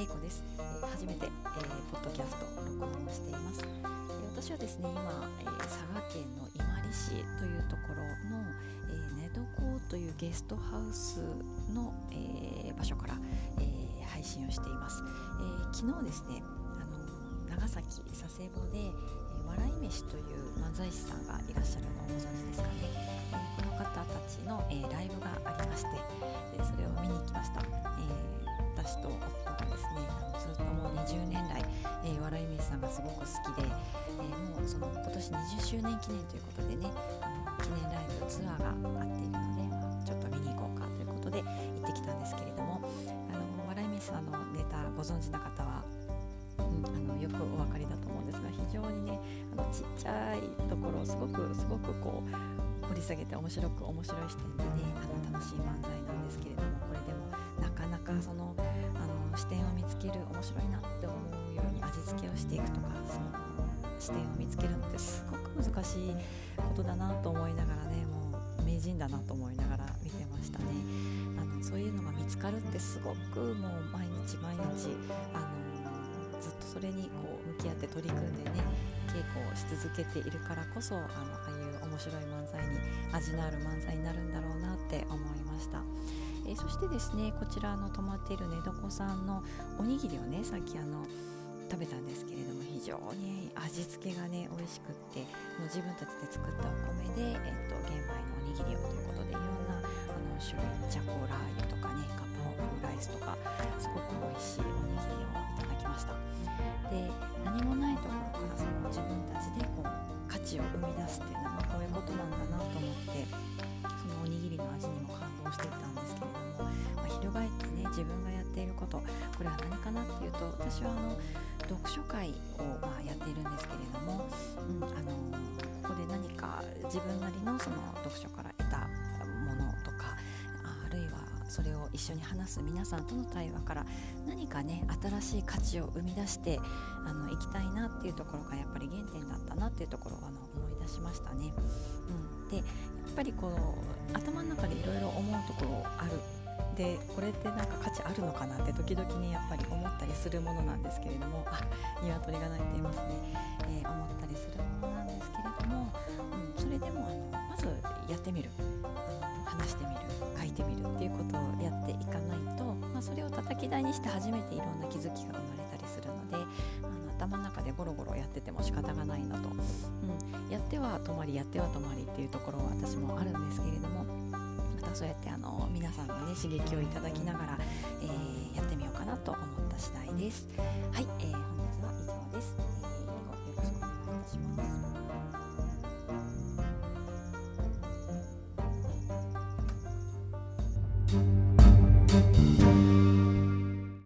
玲子です、初めて、えー、ポッドキャスト録音をしています、私はですね今、え佐賀県の伊万里市というところの、え寝床というゲストハウスの、え場所から、え配信をしています、え昨日ですねあの長崎佐世保で、え笑い飯という漫才師さんがいらっしゃるのをご存知私と夫がですねあのずっともう20年来、えー、笑い飯さんがすごく好きで、えー、もうその今年20周年記念ということでねあの記念ライブツアーがあっているので、まあ、ちょっと見に行こうかということで行ってきたんですけれどもあの笑い飯さんのネタご存知な方はうん、あのよくお分かりだと思うんですが非常にねあのちっちゃいところをすごくすごくこう掘り下げて面白く面白い視点でねあの楽しい漫才なんですけれどもこれでもなかなかその視点を見つける面白いなって思うように味付けをしていくとかその視点を見つけるのってすごく難しいことだなと思いながらねもう名人だなと思いながら見てましたねあのそういうのが見つかるってすごくもう毎日毎日あのずっとそれにこう向き合って取り組んでね稽古をし続けているからこそあのああいう面白い漫才に味のある漫才になるんだろうなって思いました。えー、そしてですねこちらの泊まっている寝床さんのおにぎりをねさっきあの食べたんですけれども非常に味付けがね美味しくってもう自分たちで作ったお米で、えーと、玄米のおにぎりをということでいろんなあの種類じゃこラー油とかねガパオ風ライスとかすごく美味しいおにぎりをいただきました。で何もないところからその自分たちでこう価値を生み出すっていうのはこういうことなんだなと思ってそのおにぎりの味にも感動していた自分がやっていることこれは何かなっていうと私はあの読書会をまあやっているんですけれども、うん、あのここで何か自分なりのその読書から得たものとかあるいはそれを一緒に話す皆さんとの対話から何かね新しい価値を生み出してあの行きたいなっていうところがやっぱり原点だったなっていうところをあの思い出しましたね。うん、でやっぱりこの頭の中でいろいろ思うところあるでこれってなんか価値あるのかなって時々ねやっぱり思ったりするものなんですけれどもあ鶏が鳴いていますね、えー、思ったりするものなんですけれども、うん、それでもあのまずやってみる。話してみる。書いてみるっていうことをやっていかないと、まあ、それを叩き台にして初めていろんな気づきが生まれたりするのであの頭の中でゴロゴロやってても仕方がないなと、うん、やっては止まりやっては止まりっていうところは私もあるんですけれどもまたそうやってあの皆さんのね刺激をいただきながら、えー、やってみようかなと思った次第です。はい、えー、本